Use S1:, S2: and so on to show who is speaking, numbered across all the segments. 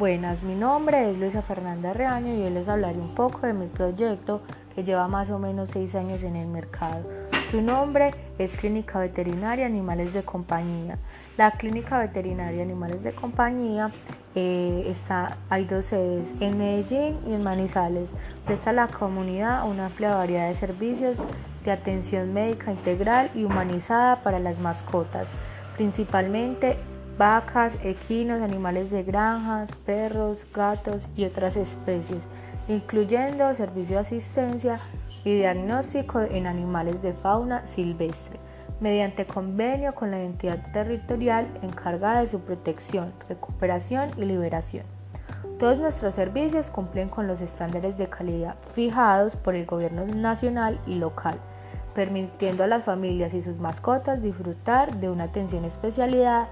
S1: Buenas, mi nombre es Luisa Fernanda Reaño y hoy les hablaré un poco de mi proyecto que lleva más o menos seis años en el mercado. Su nombre es Clínica Veterinaria Animales de Compañía. La Clínica Veterinaria Animales de Compañía eh, está, hay dos sedes, en Medellín y en Manizales. Presta a la comunidad una amplia variedad de servicios de atención médica integral y humanizada para las mascotas, principalmente vacas, equinos, animales de granjas, perros, gatos y otras especies, incluyendo servicio de asistencia y diagnóstico en animales de fauna silvestre, mediante convenio con la entidad territorial encargada de su protección, recuperación y liberación. Todos nuestros servicios cumplen con los estándares de calidad fijados por el gobierno nacional y local, permitiendo a las familias y sus mascotas disfrutar de una atención especialidad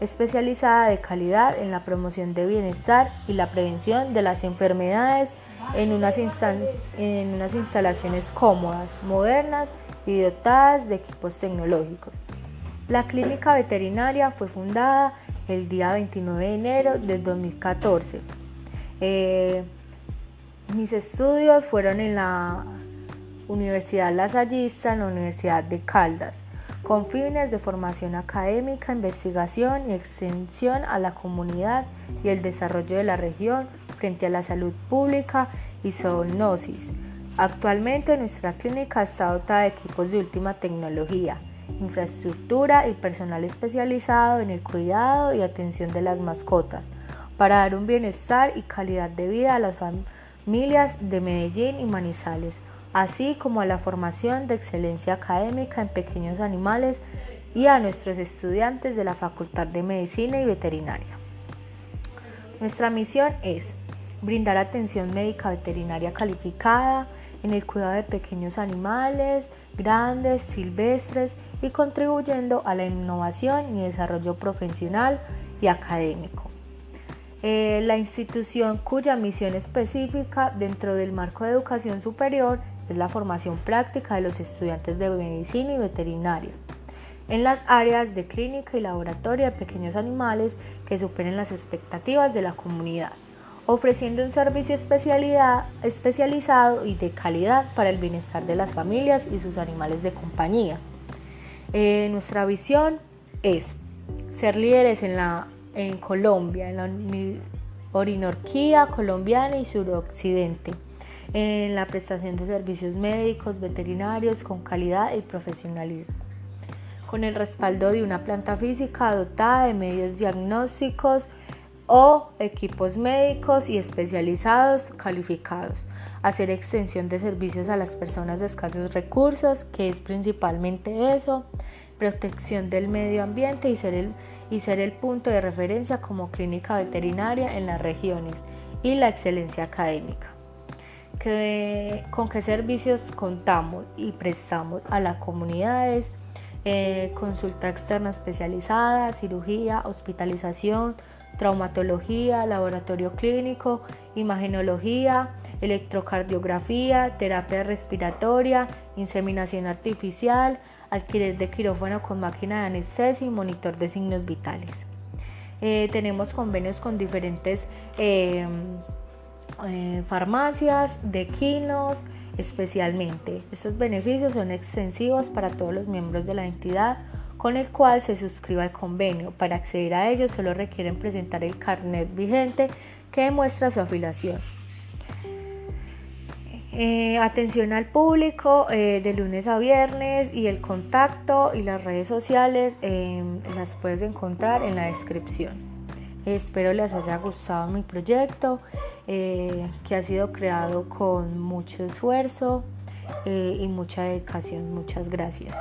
S1: especializada de calidad en la promoción de bienestar y la prevención de las enfermedades en unas, en unas instalaciones cómodas, modernas y dotadas de equipos tecnológicos. La clínica veterinaria fue fundada el día 29 de enero del 2014. Eh, mis estudios fueron en la Universidad Lasallista, en la Universidad de Caldas con fines de formación académica, investigación y extensión a la comunidad y el desarrollo de la región frente a la salud pública y zoonosis. Actualmente nuestra clínica está dotada de equipos de última tecnología, infraestructura y personal especializado en el cuidado y atención de las mascotas para dar un bienestar y calidad de vida a las familias de Medellín y Manizales así como a la formación de excelencia académica en pequeños animales y a nuestros estudiantes de la Facultad de Medicina y Veterinaria. Nuestra misión es brindar atención médica veterinaria calificada en el cuidado de pequeños animales, grandes, silvestres y contribuyendo a la innovación y desarrollo profesional y académico. Eh, la institución cuya misión específica dentro del marco de educación superior es la formación práctica de los estudiantes de medicina y veterinaria en las áreas de clínica y laboratorio de pequeños animales que superen las expectativas de la comunidad, ofreciendo un servicio especializado y de calidad para el bienestar de las familias y sus animales de compañía. Eh, nuestra visión es ser líderes en, la, en Colombia, en la Orinorquía colombiana y suroccidente en la prestación de servicios médicos, veterinarios con calidad y profesionalismo, con el respaldo de una planta física dotada de medios diagnósticos o equipos médicos y especializados calificados, hacer extensión de servicios a las personas de escasos recursos, que es principalmente eso, protección del medio ambiente y ser el, y ser el punto de referencia como clínica veterinaria en las regiones y la excelencia académica. Con qué servicios contamos y prestamos a las comunidades, eh, consulta externa especializada, cirugía, hospitalización, traumatología, laboratorio clínico, imagenología, electrocardiografía, terapia respiratoria, inseminación artificial, alquiler de quirófano con máquina de anestesia y monitor de signos vitales. Eh, tenemos convenios con diferentes eh, eh, farmacias, de quinos, especialmente. Estos beneficios son extensivos para todos los miembros de la entidad con el cual se suscriba el convenio. Para acceder a ellos solo requieren presentar el carnet vigente que demuestra su afiliación. Eh, atención al público eh, de lunes a viernes y el contacto y las redes sociales las puedes encontrar en la descripción. Espero les haya gustado mi proyecto eh, que ha sido creado con mucho esfuerzo y mucha dedicación. Muchas gracias.